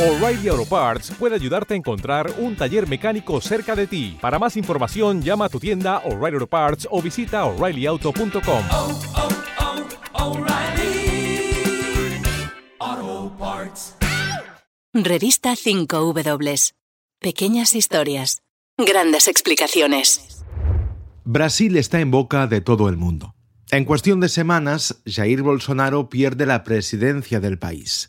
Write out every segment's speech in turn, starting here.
O'Reilly Auto Parts puede ayudarte a encontrar un taller mecánico cerca de ti. Para más información, llama a tu tienda O'Reilly Auto Parts o visita oreillyauto.com. oh, oh, Parts. Revista 5W. Pequeñas historias. Grandes explicaciones. Brasil está en boca de todo el mundo. En cuestión de semanas, Jair Bolsonaro pierde la presidencia del país.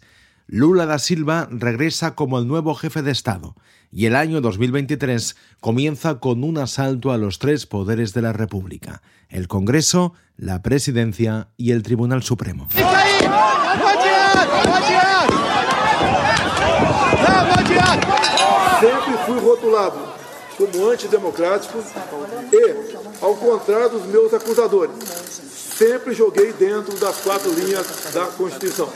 Lula da Silva regresa como el nuevo jefe de Estado y el año 2023 comienza con un asalto a los tres poderes de la República, el Congreso, la Presidencia y el Tribunal Supremo. Sempre fui rotulado como antidemocrático e, ao contrário dos meus acusadores, sempre joguei dentro das quatro linhas da Constituição.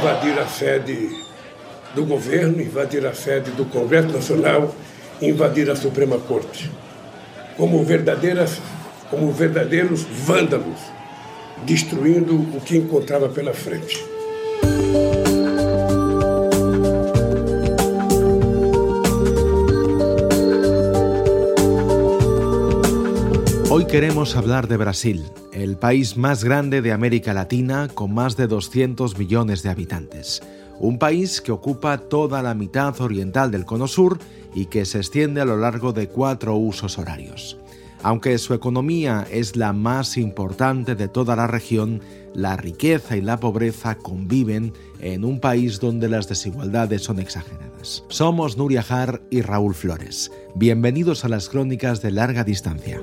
invadir a sede do governo, invadir a sede do Congresso Nacional, invadir a Suprema Corte. Como verdadeiras, como verdadeiros vândalos, destruindo o que encontrava pela frente. Hoy queremos hablar de Brasil, el país más grande de América Latina con más de 200 millones de habitantes. Un país que ocupa toda la mitad oriental del cono sur y que se extiende a lo largo de cuatro usos horarios. Aunque su economía es la más importante de toda la región, la riqueza y la pobreza conviven en un país donde las desigualdades son exageradas. Somos Nuria Jar y Raúl Flores. Bienvenidos a las crónicas de larga distancia.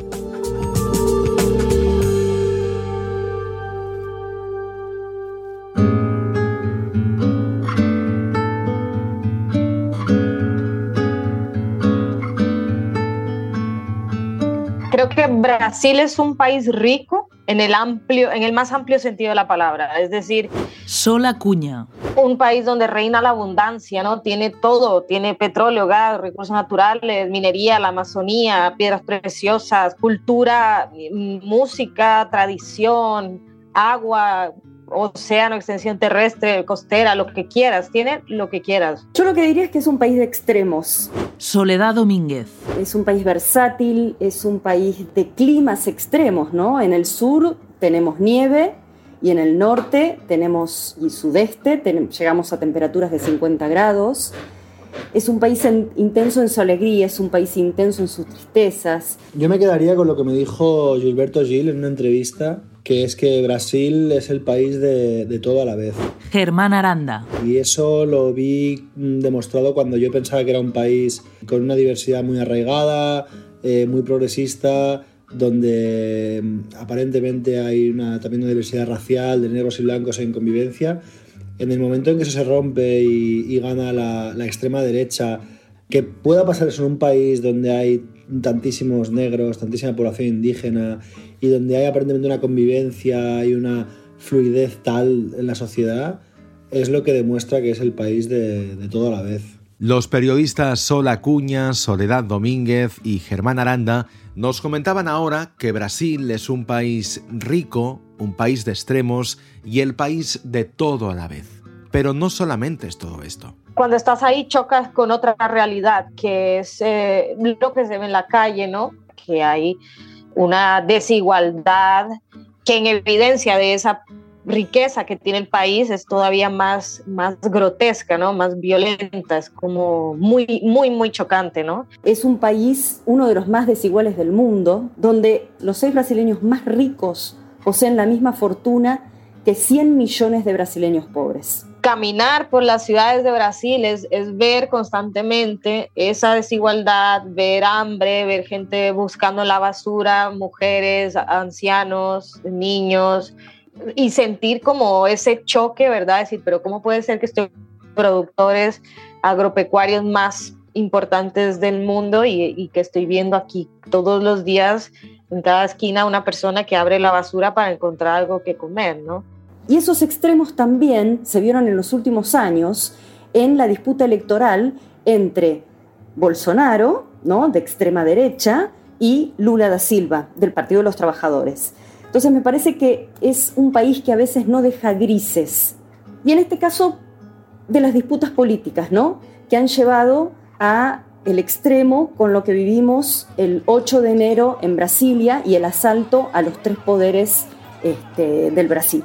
Brasil es un país rico en el amplio, en el más amplio sentido de la palabra, es decir, Sola Cuña. un país donde reina la abundancia, ¿no? Tiene todo, tiene petróleo, gas, recursos naturales, minería, la Amazonía, piedras preciosas, cultura, mm, música, tradición, agua, océano, extensión terrestre, costera, lo que quieras, tiene lo que quieras. Yo lo que diría es que es un país de extremos. Soledad Domínguez. Es un país versátil, es un país de climas extremos, ¿no? En el sur tenemos nieve y en el norte tenemos y sudeste llegamos a temperaturas de 50 grados. Es un país en- intenso en su alegría, es un país intenso en sus tristezas. Yo me quedaría con lo que me dijo Gilberto Gil en una entrevista, que es que Brasil es el país de, de todo a la vez. Germán Aranda. Y eso lo vi mm, demostrado cuando yo pensaba que era un país con una diversidad muy arraigada, eh, muy progresista, donde mm, aparentemente hay una, también una diversidad racial de negros y blancos en convivencia. En el momento en que eso se rompe y, y gana la, la extrema derecha, que pueda pasar eso en un país donde hay tantísimos negros, tantísima población indígena y donde hay aparentemente una convivencia y una fluidez tal en la sociedad, es lo que demuestra que es el país de, de todo a la vez. Los periodistas Sol Acuña, Soledad Domínguez y Germán Aranda nos comentaban ahora que Brasil es un país rico, un país de extremos y el país de todo a la vez. Pero no solamente es todo esto. cuando estás ahí chocas con otra realidad, que es eh, lo que se ve en la calle, ¿no? Que hay una desigualdad que en evidencia de esa riqueza que tiene el país es todavía más, más grotesca, ¿no? Más violenta, es como muy, muy, muy chocante, ¿no? Es un país, uno de los más desiguales del mundo, donde los seis brasileños más ricos poseen la misma fortuna que 100 millones de brasileños pobres. Caminar por las ciudades de Brasil es, es, ver constantemente esa desigualdad, ver hambre, ver gente buscando la basura, mujeres, ancianos, niños, y sentir como ese choque, ¿verdad? Decir, pero ¿cómo puede ser que estos productores agropecuarios más importantes del mundo y, y que estoy viendo aquí todos los días en cada esquina una persona que abre la basura para encontrar algo que comer, ¿no? Y esos extremos también se vieron en los últimos años en la disputa electoral entre Bolsonaro, ¿no? de extrema derecha, y Lula da Silva, del Partido de los Trabajadores. Entonces me parece que es un país que a veces no deja grises. Y en este caso, de las disputas políticas, ¿no? Que han llevado a el extremo con lo que vivimos el 8 de enero en Brasilia y el asalto a los tres poderes este, del Brasil.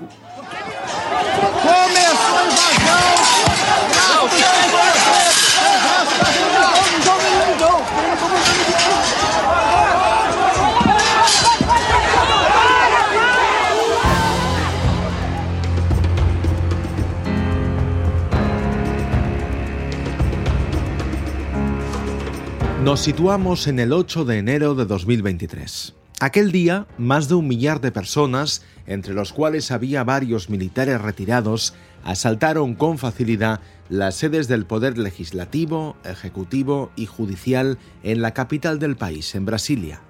Nos situamos en el 8 de enero de 2023. Aquel día, más de un millar de personas, entre los cuales había varios militares retirados, asaltaron con facilidad las sedes del poder legislativo, ejecutivo y judicial en la capital del país, en Brasilia.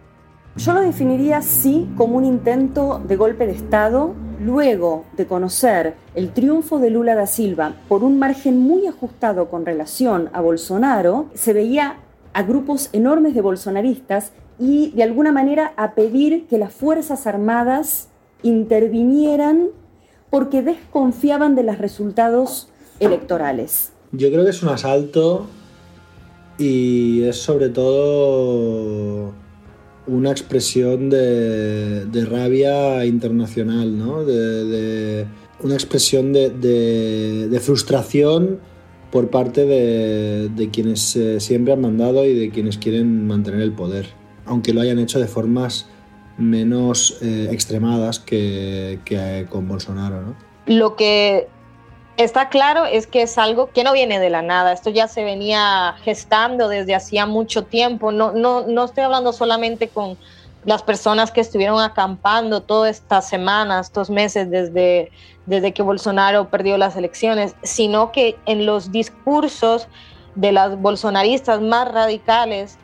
Yo lo definiría sí como un intento de golpe de Estado, luego de conocer el triunfo de Lula da Silva por un margen muy ajustado con relación a Bolsonaro, se veía a grupos enormes de bolsonaristas y de alguna manera a pedir que las Fuerzas Armadas intervinieran porque desconfiaban de los resultados electorales. Yo creo que es un asalto y es sobre todo una expresión de, rabia internacional, ¿no? de, una expresión de, de frustración por parte de, quienes eh, siempre han mandado y de quienes quieren mantener el poder, aunque lo hayan hecho de formas menos eh, extremadas que, que, con Bolsonaro. ¿no? Lo que está claro es que es algo que no viene de la nada, esto ya se venía gestando desde hacía mucho tiempo, no, no, no estoy hablando solamente con las personas que estuvieron acampando todas estas semanas, estos meses desde, desde que Bolsonaro perdió las elecciones, sino que en los discursos de las bolsonaristas más radicales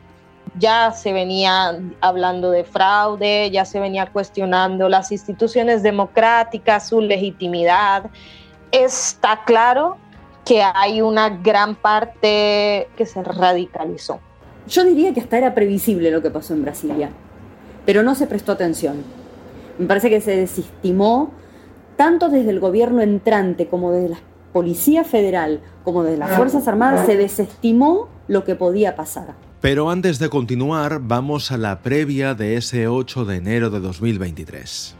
ya se venía hablando de fraude, ya se venía cuestionando las instituciones democráticas, su legitimidad. Está claro que hay una gran parte que se radicalizó. Yo diría que hasta era previsible lo que pasó en Brasilia pero no se prestó atención. Me parece que se desestimó tanto desde el gobierno entrante como desde la Policía Federal como desde las Fuerzas Armadas, se desestimó lo que podía pasar. Pero antes de continuar, vamos a la previa de ese 8 de enero de 2023.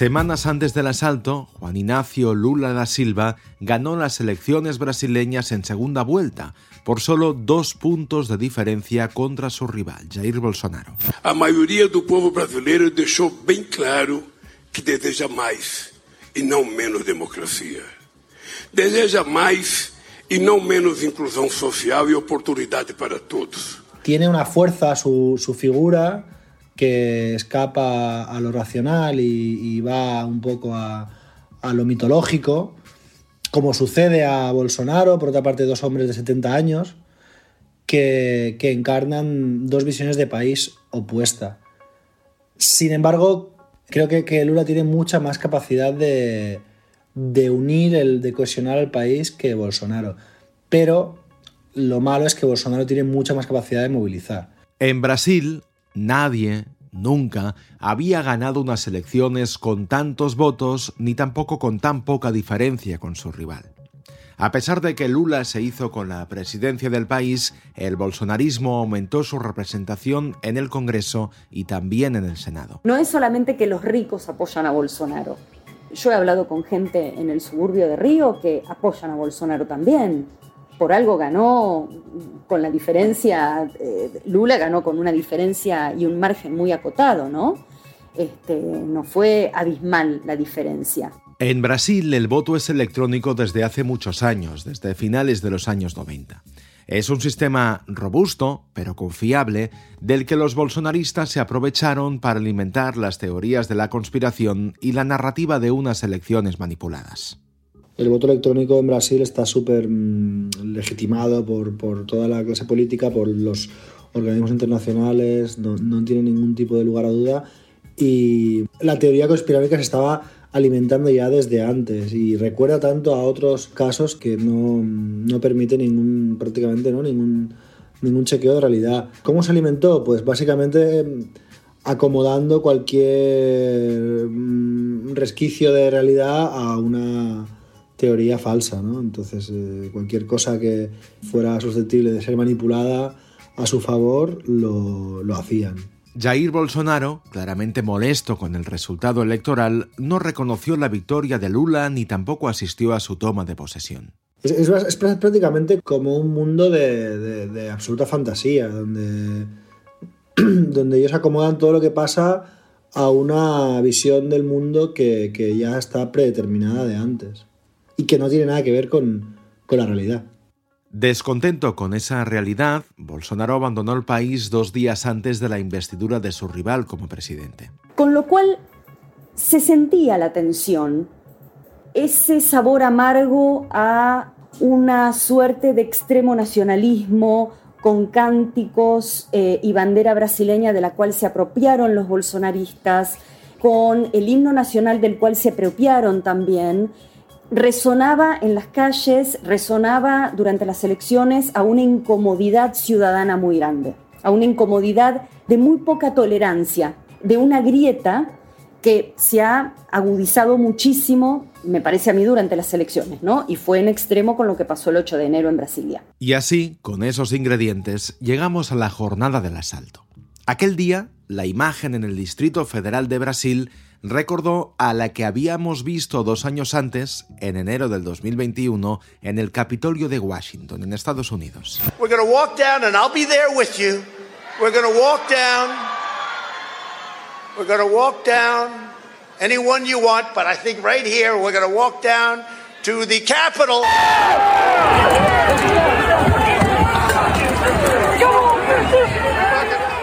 Semanas antes del asalto, Juan Ignacio Lula da Silva ganó las elecciones brasileñas en segunda vuelta, por solo dos puntos de diferencia contra su rival, Jair Bolsonaro. A mayoría del povo brasileiro deixou bem claro que deseja más y no menos democracia. Deseja más y no menos inclusión social y oportunidad para todos. Tiene una fuerza su, su figura que escapa a lo racional y, va un poco a, lo mitológico, como sucede a Bolsonaro, por otra parte dos hombres de 70 años, que, encarnan dos visiones de país opuesta. Sin embargo, creo que, Lula tiene mucha más capacidad de, de unir, el, de cohesionar al país que Bolsonaro. Pero lo malo es que Bolsonaro tiene mucha más capacidad de movilizar. En Brasil, Nadie, nunca, había ganado unas elecciones con tantos votos ni tampoco con tan poca diferencia con su rival. A pesar de que Lula se hizo con la presidencia del país, el bolsonarismo aumentó su representación en el Congreso y también en el Senado. No es solamente que los ricos apoyan a Bolsonaro. Yo he hablado con gente en el suburbio de Río que apoyan a Bolsonaro también por algo ganó con la diferencia, eh, Lula ganó con una diferencia y un margen muy acotado, ¿no? Este, no fue abismal la diferencia. En Brasil el voto es electrónico desde hace muchos años, desde finales de los años 90. Es un sistema robusto, pero confiable, del que los bolsonaristas se aprovecharon para alimentar las teorías de la conspiración y la narrativa de unas elecciones manipuladas el voto electrónico en Brasil está súper mm, legitimado por, toda la clase política, por los organismos internacionales, no, tiene ningún tipo de lugar a duda. Y la teoría conspiranoica se estaba alimentando ya desde antes y recuerda tanto a otros casos que no, no permite ningún, prácticamente ¿no? ningún, ningún chequeo de realidad. ¿Cómo se alimentó? Pues básicamente mm, acomodando cualquier mm, resquicio de realidad a una teoría falsa, ¿no? Entonces, eh, cualquier cosa que fuera susceptible de ser manipulada a su favor, lo, lo hacían. Jair Bolsonaro, claramente molesto con el resultado electoral, no reconoció la victoria de Lula ni tampoco asistió a su toma de posesión. Es, es- es prácticamente como un mundo de, de- de absoluta fantasía, donde, donde ellos acomodan todo lo que pasa a una visión del mundo que, que ya está predeterminada de antes y que no tiene nada que ver con, con la realidad. Descontento con esa realidad, Bolsonaro abandonó el país dos días antes de la investidura de su rival como presidente. Con lo cual se sentía la tensión, ese sabor amargo a una suerte de extremo nacionalismo con cánticos eh, y bandera brasileña de la cual se apropiaron los bolsonaristas, con el himno nacional del cual se apropiaron también, resonaba en las calles, resonaba durante las elecciones a una incomodidad ciudadana muy grande, a una incomodidad de muy poca tolerancia, de una grieta que se ha agudizado muchísimo, me parece a mí, durante las elecciones, ¿no? Y fue en extremo con lo que pasó el 8 de enero en Brasilia. Y así, con esos ingredientes, llegamos a la jornada del asalto. Aquel día, la imagen en el Distrito Federal de Brasil recordó a la que habíamos visto dos años antes, en enero del 2021, en el Capitolio de Washington, en Estados Unidos. We're going to walk down, and I'll be there with you. We're going to walk down. We're going to walk down anyone you want, but I think right here we're going to walk down to the Capitol.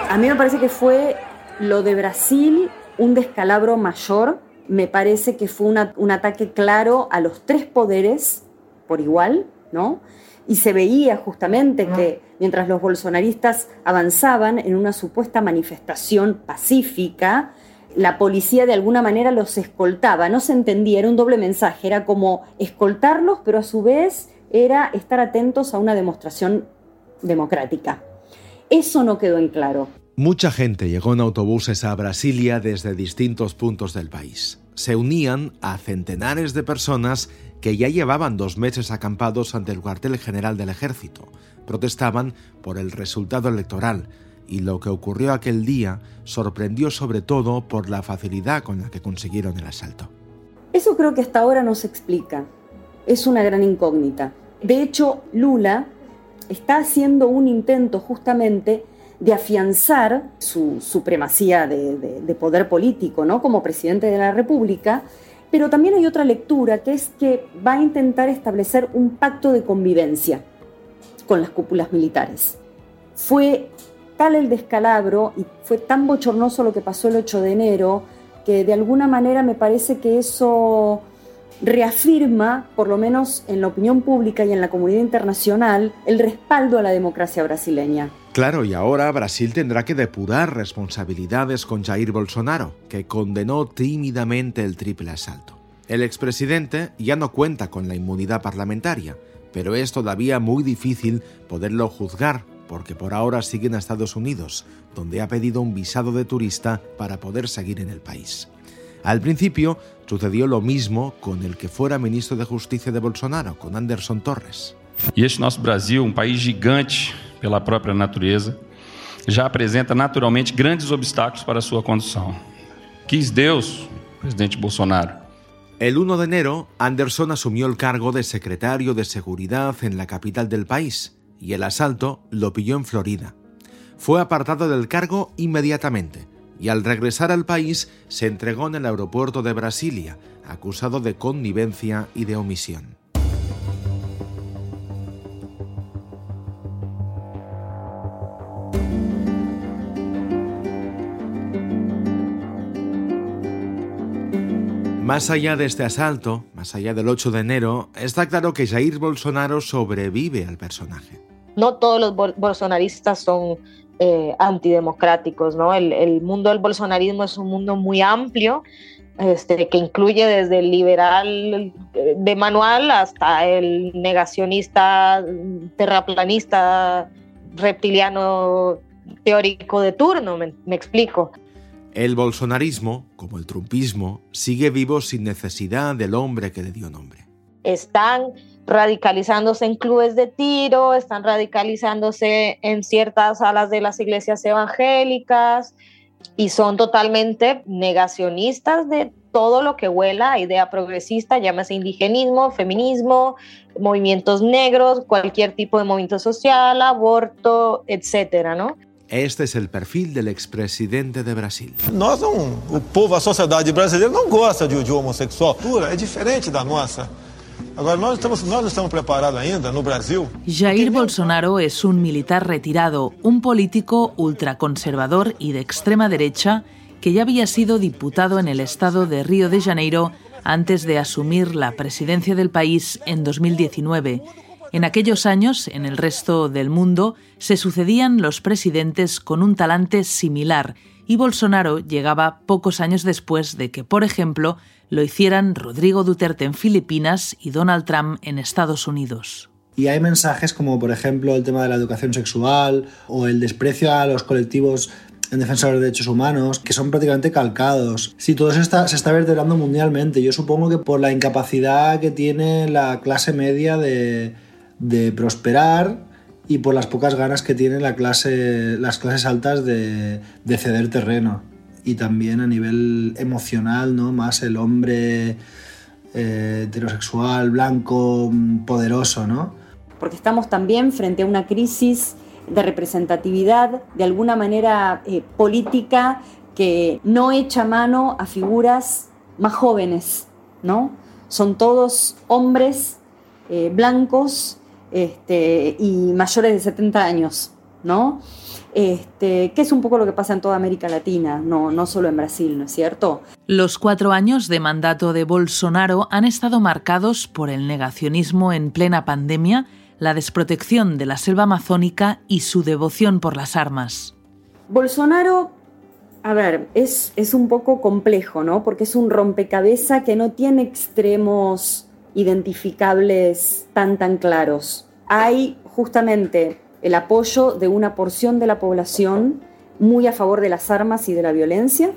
A mí me parece que fue lo de Brasil un descalabro mayor. Me parece que fue una- un ataque claro a los tres poderes por igual, ¿no? Y se veía justamente que mientras los bolsonaristas avanzaban en una supuesta manifestación pacífica, la policía de alguna manera los escoltaba. No se entendía, era un doble mensaje. Era como escoltarlos, pero a su vez era estar atentos a una demostración democrática. Eso no quedó en claro. Mucha gente llegó en autobuses a Brasilia desde distintos puntos del país. Se unían a centenares de personas que ya llevaban dos meses acampados ante el cuartel general del ejército. Protestaban por el resultado electoral y lo que ocurrió aquel día sorprendió sobre todo por la facilidad con la que consiguieron el asalto. Eso creo que hasta ahora no se explica. Es una gran incógnita. De hecho, Lula está haciendo un intento justamente de afianzar su supremacía de, de- de poder político, ¿no? Como presidente de la República. Pero también hay otra lectura que es que va a intentar establecer un pacto de convivencia con las cúpulas militares. Fue tal el descalabro y fue tan bochornoso lo que pasó el 8 de enero que de alguna manera me parece que eso reafirma, por lo menos en la opinión pública y en la comunidad internacional, el respaldo a la democracia brasileña. Claro, y ahora Brasil tendrá que depurar responsabilidades con Jair Bolsonaro, que condenó tímidamente el triple asalto. El expresidente ya no cuenta con la inmunidad parlamentaria, pero es todavía muy difícil poderlo juzgar, porque por ahora sigue en Estados Unidos, donde ha pedido un visado de turista para poder seguir en el país. Al principio sucedió lo mismo con el que fuera ministro de Justicia de Bolsonaro, con Anderson Torres. E este nosso Brasil, um país gigante pela própria natureza, já apresenta naturalmente grandes obstáculos para sua condução. Quis Deus, presidente Bolsonaro, El 1 de enero, Anderson asumió el cargo de secretario de Seguridad en la capital del país y el asalto lo pilló en Florida. Fue apartado del cargo inmediatamente y al regresar al país se entregó en el aeropuerto de Brasilia, acusado de connivencia y de omisión. Más allá de este asalto, más allá del 8 de enero, está claro que Jair Bolsonaro sobrevive al personaje. no todos los bol- bolsonaristas son eh, antidemocráticos, ¿no? El, mundo del bolsonarismo es un mundo muy amplio este, que incluye desde el liberal de manual hasta el negacionista, terraplanista, reptiliano teórico de turno, me explico. El bolsonarismo, como el trumpismo, sigue vivo sin necesidad del hombre que le dio nombre. Están radicalizándose en clubes de tiro, están radicalizándose en ciertas salas de las iglesias evangélicas y son totalmente negacionistas de todo lo que huela a idea progresista, llámese indigenismo, feminismo, movimientos negros, cualquier tipo de movimiento social, aborto, etcétera, ¿no? Este es el perfil del expresidente de Brasil. Nós não, o povo, a sociedade brasileira não gosta de, de homossexual. É diferente da nossa. Agora, nós, estamos, nós não estamos preparados ainda no Brasil. Jair Bolsonaro es un militar retirado, un político ultraconservador y de extrema derecha que ya había sido diputado en el estado de Río de Janeiro antes de asumir la presidencia del país en 2019. En aquellos años, en el resto del mundo, se sucedían los presidentes con un talante similar y Bolsonaro llegaba pocos años después de que, por ejemplo, lo hicieran Rodrigo Duterte en Filipinas y Donald Trump en Estados Unidos. Y hay mensajes como, por ejemplo, el tema de la educación sexual o el desprecio a los colectivos en defensa de los derechos humanos, que son prácticamente calcados. Si todo eso está, se está vertebrando mundialmente, yo supongo que por la incapacidad que tiene la clase media de, de prosperar y por las pocas ganas que tienen la clase, las clases altas de, de, ceder terreno. Y también a nivel emocional, ¿no? Más el hombre eh, heterosexual, blanco, poderoso, ¿no? Porque estamos también frente a una crisis de representatividad, de alguna manera eh, política, que no echa mano a figuras más jóvenes, ¿no? Son todos hombres eh, blancos este, y mayores de 70 años, ¿no? Este, que es un poco lo que pasa en toda América Latina, no, no solo en Brasil, ¿no es cierto? Los cuatro años de mandato de Bolsonaro han estado marcados por el negacionismo en plena pandemia, la desprotección de la selva amazónica y su devoción por las armas. Bolsonaro, a ver, es, es un poco complejo, ¿no? Porque es un rompecabezas que no tiene extremos identificables tan tan claros. Hay justamente el apoyo de una porción de la población muy a favor de las armas y de la violencia,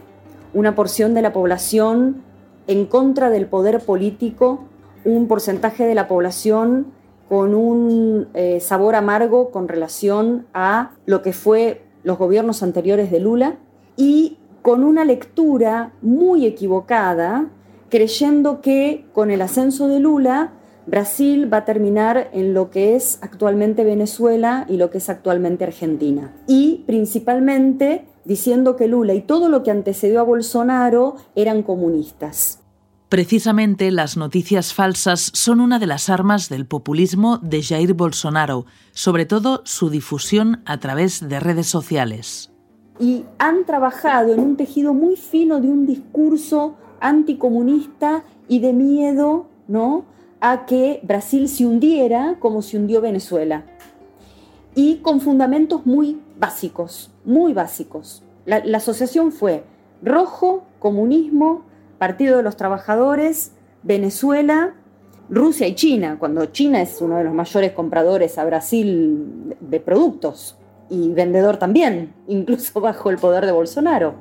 una porción de la población en contra del poder político, un porcentaje de la población con un eh, sabor amargo con relación a lo que fue los gobiernos anteriores de Lula y con una lectura muy equivocada creyendo que con el ascenso de Lula, Brasil va a terminar en lo que es actualmente Venezuela y lo que es actualmente Argentina. Y principalmente diciendo que Lula y todo lo que antecedió a Bolsonaro eran comunistas. Precisamente las noticias falsas son una de las armas del populismo de Jair Bolsonaro, sobre todo su difusión a través de redes sociales. Y han trabajado en un tejido muy fino de un discurso anticomunista y de miedo ¿no? a que Brasil se hundiera como se hundió Venezuela. Y con fundamentos muy básicos, muy básicos. La, la asociación fue rojo, comunismo, Partido de los Trabajadores, Venezuela, Rusia y China, cuando China es uno de los mayores compradores a Brasil de productos y vendedor también, incluso bajo el poder de Bolsonaro.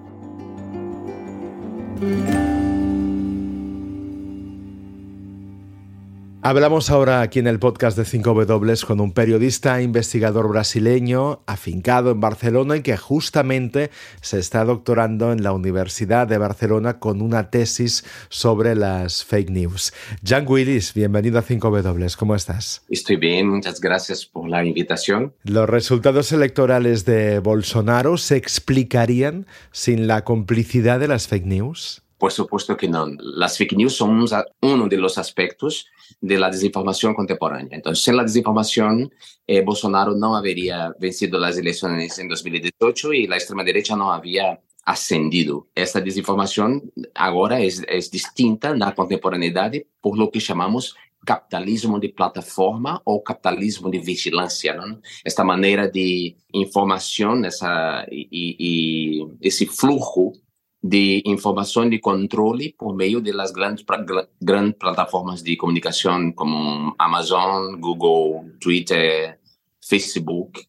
Hablamos ahora aquí en el podcast de 5W con un periodista investigador brasileño afincado en Barcelona y que justamente se está doctorando en la Universidad de Barcelona con una tesis sobre las fake news. Jan Willis, bienvenido a 5W, ¿cómo estás? Estoy bien, muchas gracias por la invitación. ¿Los resultados electorales de Bolsonaro se explicarían sin la complicidad de las fake news? Por supuesto que no. Las fake news son uno de los aspectos de la desinformación contemporánea. Entonces, sin la desinformación, eh, Bolsonaro no habría vencido las elecciones en 2018 y la extrema derecha no había ascendido. Esta desinformación ahora es, es distinta en la contemporaneidad por lo que llamamos capitalismo de plataforma o capitalismo de vigilancia. ¿no? Esta manera de información esa, y, y ese flujo de información y control por medio de las grandes, grandes plataformas de comunicación como Amazon, Google, Twitter, Facebook.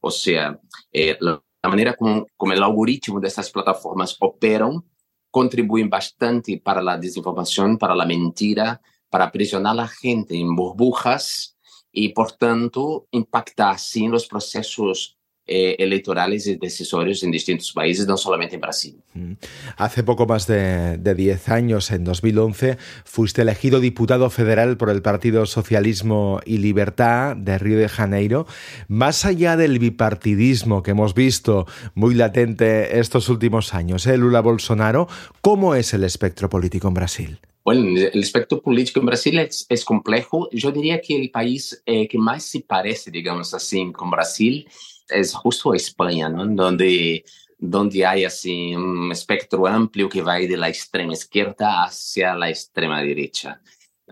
O sea, eh, la, manera como, como el algoritmo de estas plataformas operan contribuyen bastante para la desinformación, para la mentira, para aprisionar a la gente en burbujas y, por tanto, impactar así en los procesos eh, electorales y decisorios en distintos países, no solamente en Brasil. Mm. Hace poco más de, 10 años, en 2011, fuiste elegido diputado federal por el Partido Socialismo y Libertad de Río de Janeiro. Más allá del bipartidismo que hemos visto muy latente estos últimos años, ¿eh? Lula Bolsonaro, ¿cómo es el espectro político en Brasil? Bueno, el espectro político en Brasil es, es complejo. Yo diría que el país eh, que más se parece, digamos así, con Brasil es justo España, ¿no? Donde, donde hay así un espectro amplio que va de la extrema izquierda hacia la extrema derecha.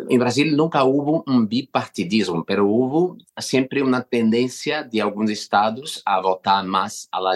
En Brasil nunca hubo un bipartidismo, pero hubo siempre una tendencia de algunos estados a votar más a la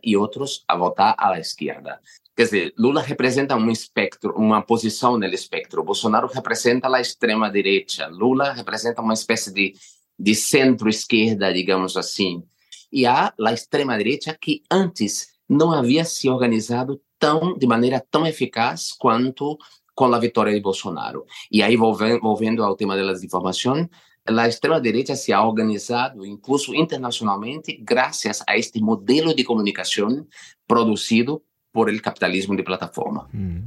y otros a votar a la izquierda. Quer dizer, Lula representa um espectro, uma posição no espectro. Bolsonaro representa a extrema direita. Lula representa uma espécie de, de centro-esquerda, digamos assim e há a extrema-direita que antes não havia se organizado tão de maneira tão eficaz quanto com a vitória de Bolsonaro. E aí, volvendo ao tema da desinformação, a extrema-direita se ha organizado, incluso internacionalmente, graças a este modelo de comunicação produzido por el capitalismo de plataforma. Mm.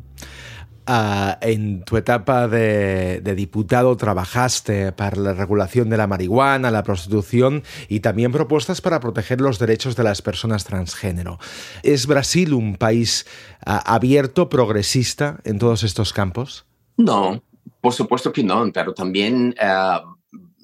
Ah, en tu etapa de, diputado trabajaste para la regulación de la marihuana, la prostitución y también propuestas para proteger los derechos de las personas transgénero. ¿Es Brasil un país ah, abierto, progresista en todos estos campos? No, por supuesto que no, pero también ah,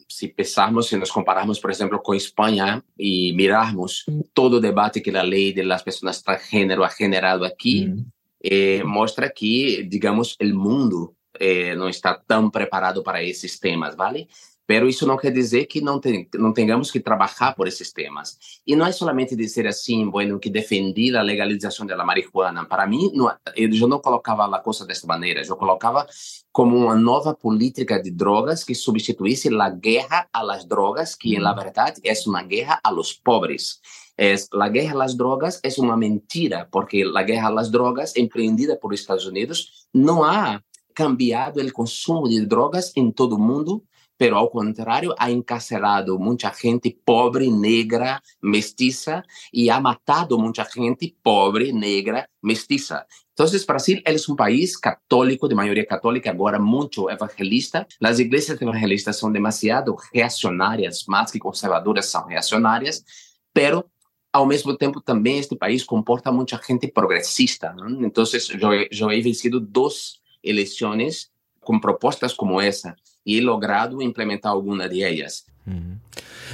si pensamos, si nos comparamos, por ejemplo, con España y miramos todo el debate que la ley de las personas transgénero ha generado aquí, mm eh, mostra que, digamos, o mundo eh, não está tão preparado para esses temas, ¿vale? Pero isso não quer dizer que não, tem, não tenhamos que trabalhar por esses temas. E não é somente dizer assim, bueno, que defendi a legalização da marihuana. Para mim, não, eu não colocava a coisa desta maneira. Eu colocava como uma nova política de drogas que substituísse a guerra às drogas, que, na verdade, é uma guerra a los pobres es la guerra a las drogas es una mentira, porque la guerra a las drogas emprendida por Estados Unidos no ha cambiado el consumo de drogas en todo el mundo, pero al contrario ha encarcelado mucha gente pobre, negra, mestiza y ha matado mucha gente pobre, negra, mestiza. Entonces, Brasil es un país católico, de mayoría católica, ahora mucho evangelista. Las iglesias evangelistas son demasiado reaccionarias, más que conservadoras, son reaccionarias, pero ao mesmo tempo também este país comporta muita gente progressista. Não? Então, eu, eu he vencido duas eleições com propostas como essa e logrado implementar alguma de elas.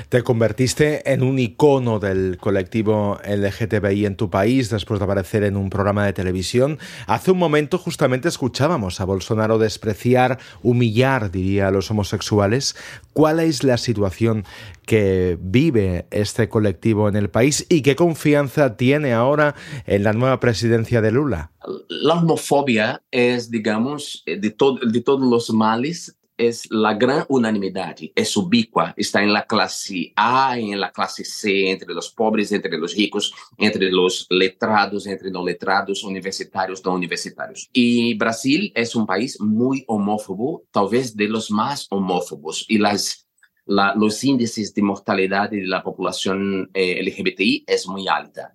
Te convertiste en un icono del colectivo LGTBI en tu país después de aparecer en un programa de televisión. Hace un momento justamente escuchábamos a Bolsonaro despreciar, humillar, diría, a los homosexuales. ¿Cuál es la situación que vive este colectivo en el país y qué confianza tiene ahora en la nueva presidencia de Lula? La homofobia es, digamos, de, de todos los males es la gran unanimidad, es ubicua, está en la clase A, en la clase C, entre los pobres, entre los ricos, entre los letrados, entre no letrados, universitarios, no universitarios. Y Brasil es un país muy homófobo, tal vez de los más homófobos, y las los índices de mortalidad de la población eh, LGBTI es muy alta.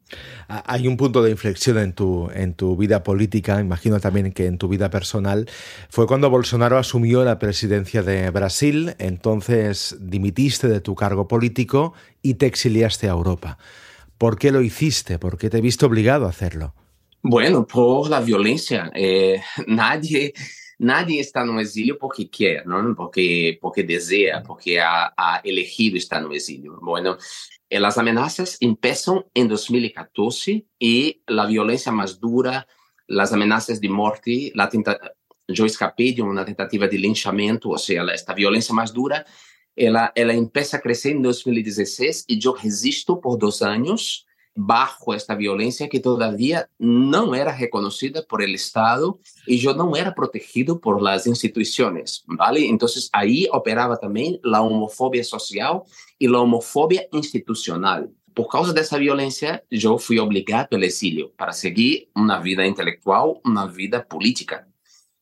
Hay un punto de inflexión en tu, en tu vida política, imagino también que en tu vida personal, fue cuando Bolsonaro asumió la presidencia de Brasil, entonces dimitiste de tu cargo político y te exiliaste a Europa. ¿Por qué lo hiciste? ¿Por qué te viste obligado a hacerlo? Bueno, por la violencia. Eh, nadie nadie está no exílio porque quer, não? Porque porque deseja, porque ha, ha elegido estar no exílio. Bueno, as ameaças começam em 2014 e a violência mais dura, as ameaças de morte, la tenta... eu escapei de uma tentativa de linchamento, ou seja, esta violência mais dura, ela ela começa a crescer em 2016 e eu resisto por dois anos bajo esta violencia que todavía no era reconocida por el Estado y yo no era protegido por las instituciones, ¿vale? Entonces ahí operaba también la homofobia social y la homofobia institucional. Por causa de esa violencia, yo fui obligado al exilio para seguir una vida intelectual, una vida política.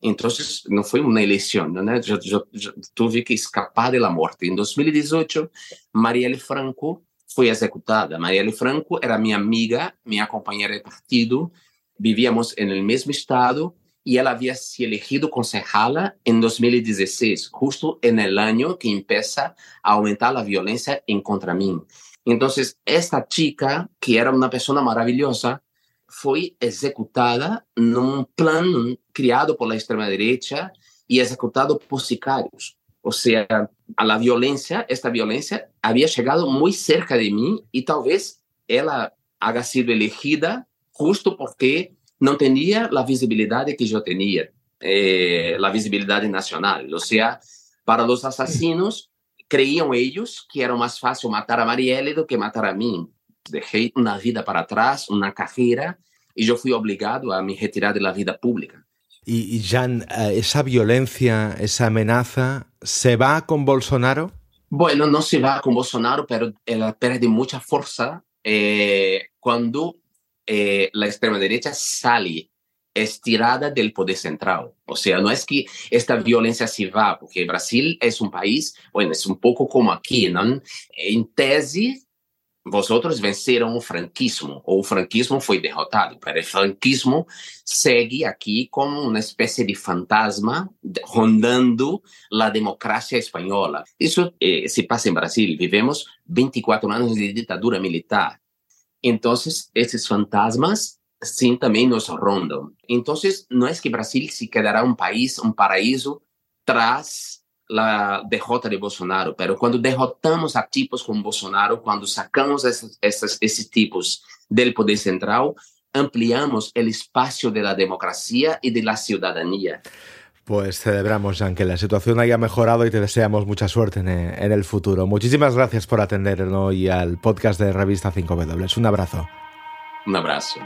Entonces, no fue una elección, ¿no? Yo, yo, yo tuve que escapar de la muerte. En 2018, Marielle Franco fue executada. Marielle Franco era mi amiga, mi compañera de partido, vivíamos en el mismo estado y ella había sido elegido concejala en 2016, justo en el año que empieza a aumentar la violencia en contra mí. Entonces, esta chica, que era una persona maravillosa, fue ejecutada en un plan criado por la extrema derecha y ejecutado por sicarios. O sea, a la violencia, esta violencia había llegado muy cerca de mí y tal vez ella haya sido elegida justo porque no tenía la visibilidad que yo tenía, eh, la visibilidad nacional. O sea, para los asesinos, creían ellos que era más fácil matar a Marielle do que matar a mí. Dejé una vida para atrás, una carrera, y yo fui obligado a me retirar de la vida pública. Y, Jan, eh, esa violencia, esa amenaza, ¿se va con Bolsonaro? Bueno, no se va con Bolsonaro, pero él pierde mucha fuerza eh, cuando eh, la extrema derecha sale estirada del poder central. O sea, no es que esta violencia se va, porque Brasil es un país, bueno, es un poco como aquí, ¿no? En tese, vosotros venceram o franquismo, ou o franquismo foi derrotado, pero o franquismo segue aqui como uma espécie de fantasma rondando a democracia espanhola. Isso eh, se passa em Brasil, vivemos 24 anos de ditadura militar. Então, esses fantasmas sim também nos rondam. Então, não é que Brasil se quedará um país, um paraíso, tras la derrota de Bolsonaro, pero cuando derrotamos a tipos como Bolsonaro, cuando sacamos esos, esos, esos tipos del poder central, ampliamos el espacio de la democracia y de la ciudadanía. Pues celebramos, Jean, que la situación haya mejorado y te deseamos mucha suerte en, en el futuro. Muchísimas gracias por atendernos hoy al podcast de Revista 5W. Un abrazo. Un abrazo.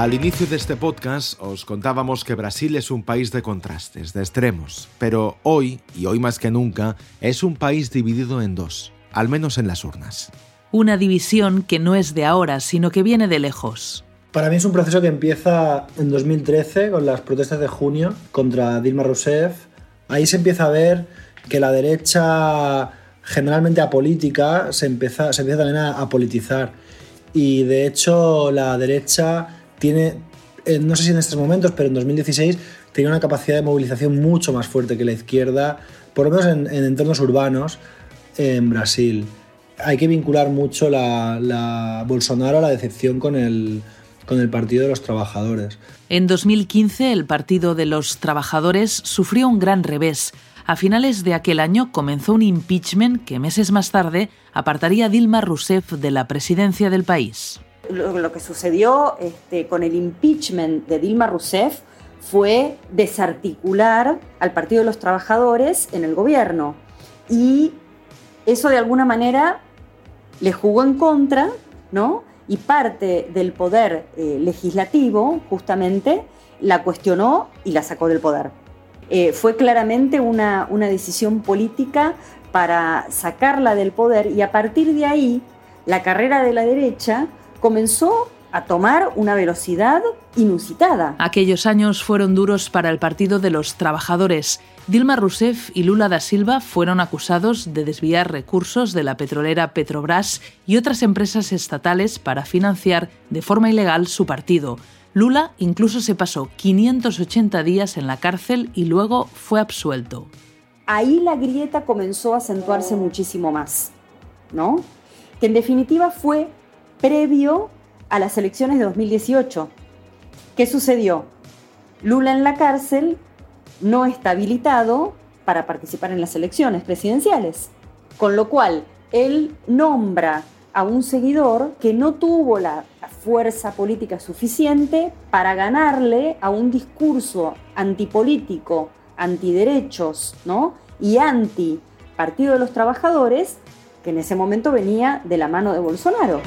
Al inicio de este podcast os contábamos que Brasil es un país de contrastes, de extremos, pero hoy, y hoy más que nunca, es un país dividido en dos, al menos en las urnas. Una división que no es de ahora, sino que viene de lejos. Para mí es un proceso que empieza en 2013 con las protestas de junio contra Dilma Rousseff. Ahí se empieza a ver que la derecha generalmente apolítica se empieza, se empieza también a, a politizar. Y de hecho la derecha tiene, eh, no sé si en estos momentos, pero en 2016 tenía una capacidad de movilización mucho más fuerte que la izquierda, por lo menos en, en entornos urbanos en Brasil. Hay que vincular mucho la, la Bolsonaro a la decepción con el, con el Partido de los Trabajadores. En 2015, el Partido de los Trabajadores sufrió un gran revés. A finales de aquel año comenzó un impeachment que meses más tarde apartaría a Dilma Rousseff de la presidencia del país lo, que sucedió este, con el impeachment de Dilma Rousseff fue desarticular al Partido de los Trabajadores en el gobierno. Y eso de alguna manera le jugó en contra, ¿no? Y parte del poder eh, legislativo, justamente, la cuestionó y la sacó del poder. Eh, fue claramente una, una decisión política para sacarla del poder y a partir de ahí la carrera de la derecha comenzó a tomar una velocidad inusitada. Aquellos años fueron duros para el Partido de los Trabajadores. Dilma Rousseff y Lula da Silva fueron acusados de desviar recursos de la petrolera Petrobras y otras empresas estatales para financiar de forma ilegal su partido. Lula incluso se pasó 580 días en la cárcel y luego fue absuelto. Ahí la grieta comenzó a acentuarse muchísimo más, ¿no? Que en definitiva fue previo a las elecciones de 2018. ¿Qué sucedió? Lula en la cárcel no está habilitado para participar en las elecciones presidenciales, con lo cual él nombra a un seguidor que no tuvo la fuerza política suficiente para ganarle a un discurso antipolítico, antiderechos ¿no? y anti Partido de los Trabajadores, que en ese momento venía de la mano de Bolsonaro.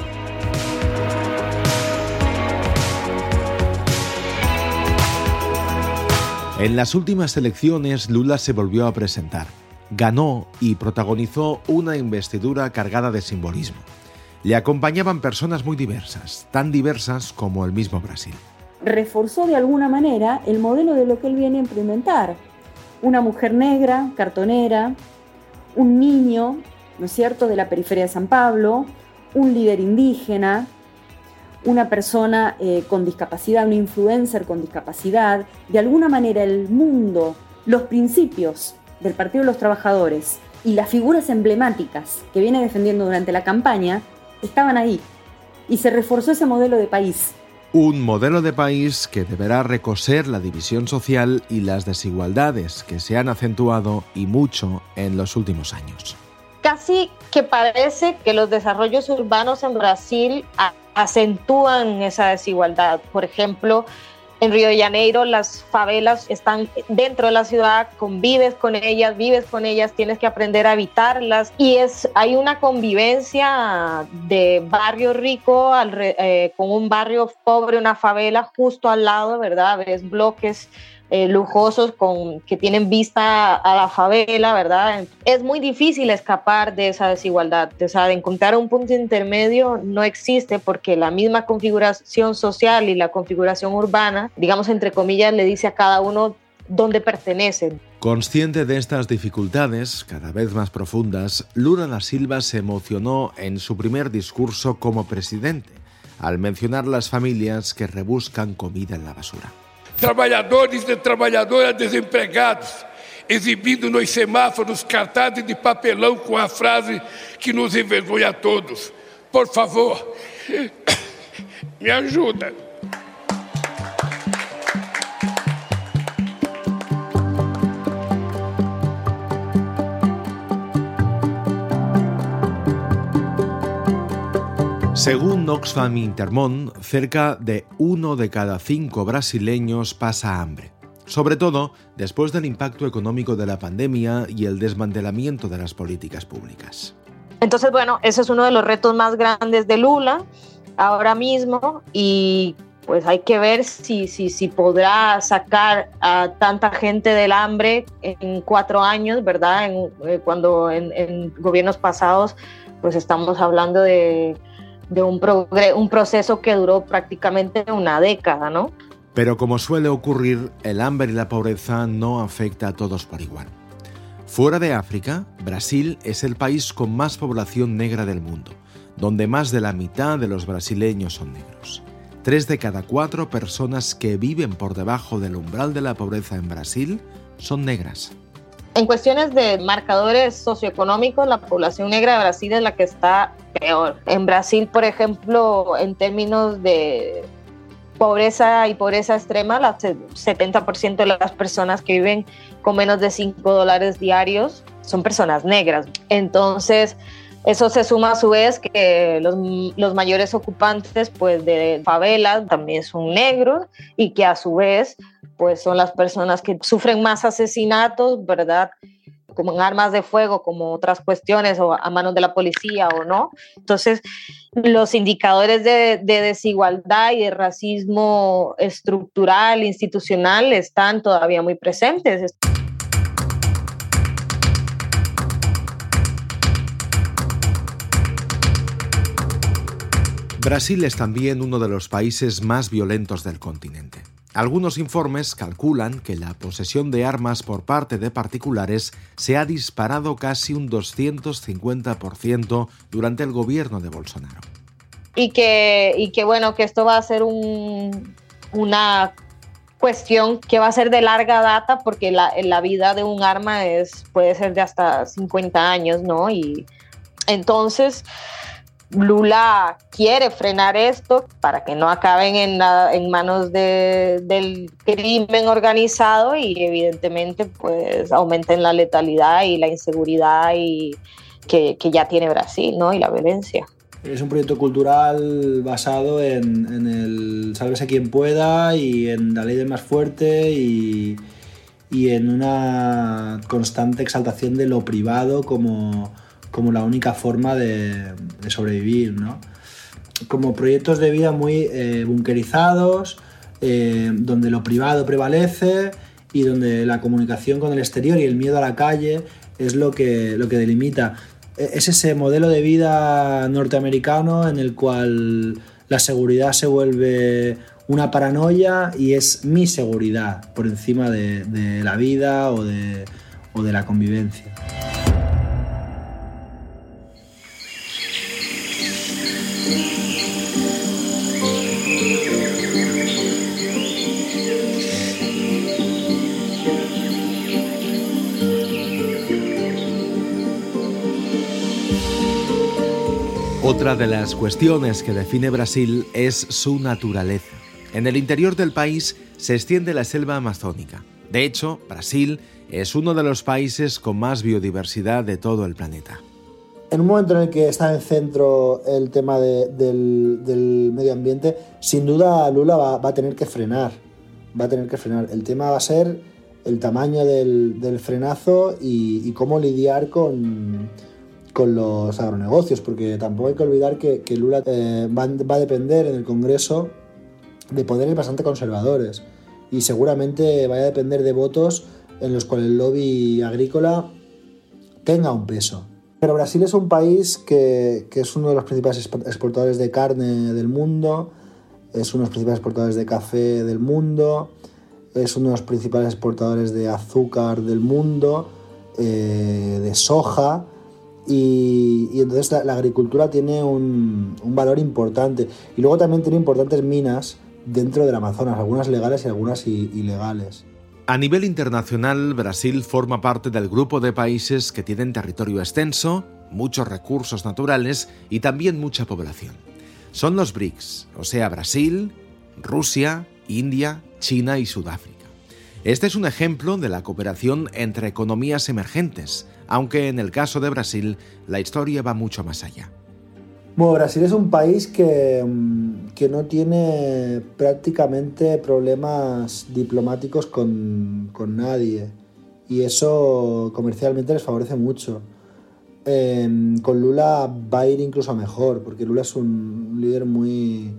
En las últimas elecciones, Lula se volvió a presentar. Ganó y protagonizó una investidura cargada de simbolismo. Le acompañaban personas muy diversas, tan diversas como el mismo Brasil. Reforzó de alguna manera el modelo de lo que él viene a implementar. Una mujer negra, cartonera, un niño, ¿no es cierto?, de la periferia de San Pablo, un líder indígena, una persona eh, con discapacidad, un influencer con discapacidad, de alguna manera el mundo, los principios del Partido de los Trabajadores y las figuras emblemáticas que viene defendiendo durante la campaña estaban ahí. Y se reforzó ese modelo de país. Un modelo de país que deberá recoser la división social y las desigualdades que se han acentuado y mucho en los últimos años. Casi que parece que los desarrollos urbanos en Brasil acentúan esa desigualdad. Por ejemplo, en Río de Janeiro las favelas están dentro de la ciudad, convives con ellas, vives con ellas, tienes que aprender a evitarlas y es hay una convivencia de barrio rico eh, con un barrio pobre, una favela justo al lado, ¿verdad? Ves bloques eh, lujosos con, que tienen vista a la favela, ¿verdad? Es muy difícil escapar de esa desigualdad, o sea, de encontrar un punto intermedio no existe porque la misma configuración social y la configuración urbana, digamos entre comillas, le dice a cada uno dónde pertenecen. Consciente de estas dificultades, cada vez más profundas, Lula da Silva se emocionó en su primer discurso como presidente, al mencionar las familias que rebuscan comida en la basura. Trabalhadores e trabalhadoras desempregados, exibindo nos semáforos cartazes de papelão com a frase que nos envergonha a todos. Por favor, me ajuda. Según Oxfam Intermón, cerca de uno de cada cinco brasileños pasa hambre, sobre todo después del impacto económico de la pandemia y el desmantelamiento de las políticas públicas. Entonces, bueno, ese es uno de los retos más grandes de Lula ahora mismo y pues hay que ver si, si, si podrá sacar a tanta gente del hambre en cuatro años, ¿verdad? Eh, cuando en, en gobiernos pasados pues estamos hablando de de un, un proceso que duró prácticamente una década, ¿no? Pero como suele ocurrir, el hambre y la pobreza no afecta a todos por igual. Fuera de África, Brasil es el país con más población negra del mundo, donde más de la mitad de los brasileños son negros. Tres de cada cuatro personas que viven por debajo del umbral de la pobreza en Brasil son negras. En cuestiones de marcadores socioeconómicos, la población negra de Brasil es la que está peor. En Brasil, por ejemplo, en términos de pobreza y pobreza extrema, el 70% de las personas que viven con menos de 5 dólares diarios son personas negras. Entonces, eso se suma a su vez que los, los, mayores ocupantes pues, de favelas también son negros y que a su vez pues son las personas que sufren más asesinatos, ¿verdad? como en armas de fuego, como otras cuestiones, o a manos de la policía o no. Entonces, los indicadores de, de, desigualdad y de racismo estructural, institucional, están todavía muy presentes. Brasil es también uno de los países más violentos del continente. Algunos informes calculan que la posesión de armas por parte de particulares se ha disparado casi un 250% durante el gobierno de Bolsonaro. Y que, y que bueno, que esto va a ser un, una cuestión que va a ser de larga data porque la, la vida de un arma es, puede ser de hasta 50 años, ¿no? Y entonces Lula quiere frenar esto para que no acaben en, manos del crimen organizado y evidentemente pues aumenten la letalidad y la inseguridad y que, ya tiene Brasil, ¿no? Y la violencia. Es un proyecto cultural basado en, en el sálvese quien pueda y en la ley del más fuerte y en una constante exaltación de lo privado como, como la única forma de, sobrevivir, ¿no? Como proyectos de vida muy eh, bunkerizados, eh, donde lo privado prevalece y donde la comunicación con el exterior y el miedo a la calle es lo que, lo que delimita. E, es ese modelo de vida norteamericano en el cual la seguridad se vuelve una paranoia y es mi seguridad por encima de, de la vida o de, o de la convivencia. Otra de las cuestiones que define Brasil es su naturaleza. En el interior del país se extiende la selva amazónica. De hecho, Brasil es uno de los países con más biodiversidad de todo el planeta. En un momento en el que está en centro el tema de, del, medio ambiente, sin duda Lula va, a tener que frenar. Va a tener que frenar. El tema va a ser el tamaño del, frenazo y cómo lidiar con, con los agronegocios, porque tampoco hay que olvidar que, que Lula eh, va, va, a depender en el Congreso de poderes bastante conservadores y seguramente vaya a depender de votos en los cuales el lobby agrícola tenga un peso. Pero Brasil es un país que, que es uno de los principales exportadores de carne del mundo, es uno de los principales exportadores de café del mundo, es uno de los principales exportadores de azúcar del mundo, eh, de soja, y, entonces la, la, agricultura tiene un, un, valor importante. Y luego también tiene importantes minas dentro del Amazonas, algunas legales y algunas ilegales. A nivel internacional, Brasil forma parte del grupo de países que tienen territorio extenso, muchos recursos naturales y también mucha población. Son los BRICS, o sea, Brasil, Rusia, India, China y Sudáfrica. Este es un ejemplo de la cooperación entre economías emergentes, aunque en el caso de Brasil la historia va mucho más allá. Bueno, Brasil es un país que, que no tiene prácticamente problemas diplomáticos con, con, nadie y eso comercialmente les favorece mucho. Eh, con Lula va a ir incluso mejor, porque Lula es un líder muy,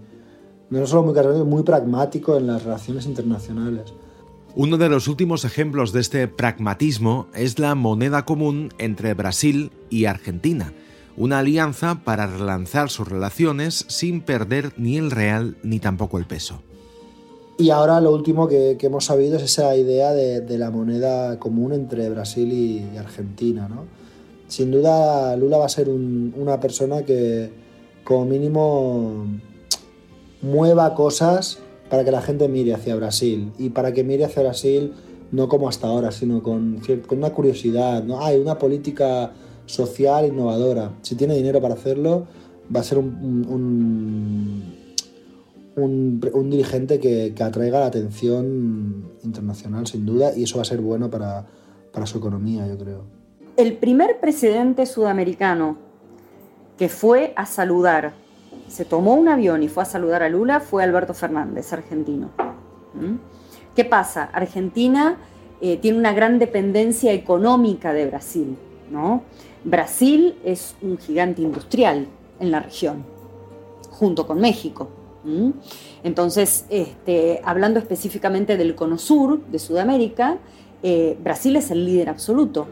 no solo muy carismático, muy pragmático en las relaciones internacionales. Uno de los últimos ejemplos de este pragmatismo es la moneda común entre Brasil y Argentina, una alianza para relanzar sus relaciones sin perder ni el real ni tampoco el peso. Y ahora lo último que, hemos sabido es esa idea de, la moneda común entre Brasil y, Argentina. ¿no? Sin duda Lula va a ser un, una persona que como mínimo mueva cosas para que la gente mire hacia Brasil y para que mire hacia Brasil no como hasta ahora, sino con, una curiosidad. Hay una política social innovadora. Si tiene dinero para hacerlo, va a ser un, dirigente que, atraiga la atención internacional, sin duda, y eso va a ser bueno para su economía, yo creo. El primer presidente sudamericano que fue a saludar, se tomó un avión y fue a saludar a Lula, fue Alberto Fernández, argentino. ¿Mm? ¿Qué pasa? Argentina eh, tiene una gran dependencia económica de Brasil, ¿no? Brasil es un gigante industrial en la región, junto con México. ¿Mm? Entonces, este, hablando específicamente del cono sur de Sudamérica, eh, Brasil es el líder absoluto.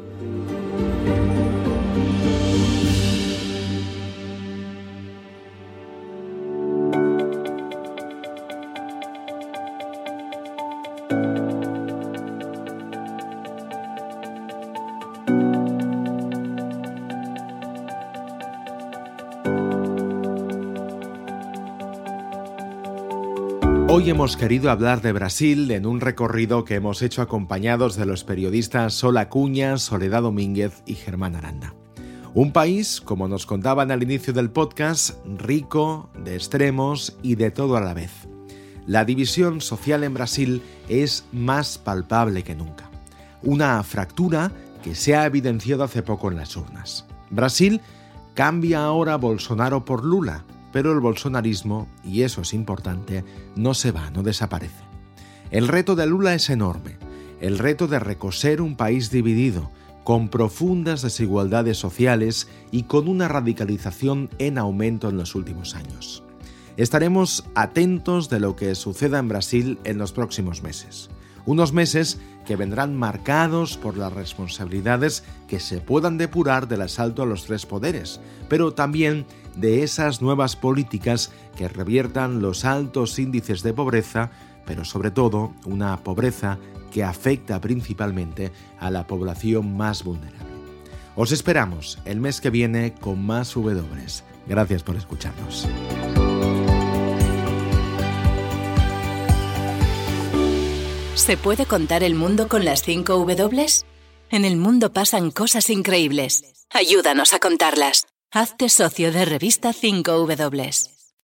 Hemos querido hablar de Brasil en un recorrido que hemos hecho acompañados de los periodistas Sol Acuña, Soledad Domínguez y Germán Aranda. Un país, como nos contaban al inicio del podcast, rico, de extremos y de todo a la vez. La división social en Brasil es más palpable que nunca. Una fractura que se ha evidenciado hace poco en las urnas. Brasil cambia ahora Bolsonaro por Lula, pero el bolsonarismo, y eso es importante, no se va, no desaparece. El reto de Lula es enorme. el reto de recoser un país dividido, con profundas desigualdades sociales y con una radicalización en aumento en los últimos años. Estaremos atentos de lo que suceda en Brasil en los próximos meses. Unos meses que vendrán marcados por las responsabilidades que se puedan depurar del asalto a los tres poderes, pero también de esas nuevas políticas que reviertan los altos índices de pobreza, pero sobre todo una pobreza que afecta principalmente a la población más vulnerable. Os esperamos el mes que viene con más W. Gracias por escucharnos. ¿Se puede contar el mundo con las 5 W? En el mundo pasan cosas increíbles. Ayúdanos a contarlas. Hazte socio de revista 5 W.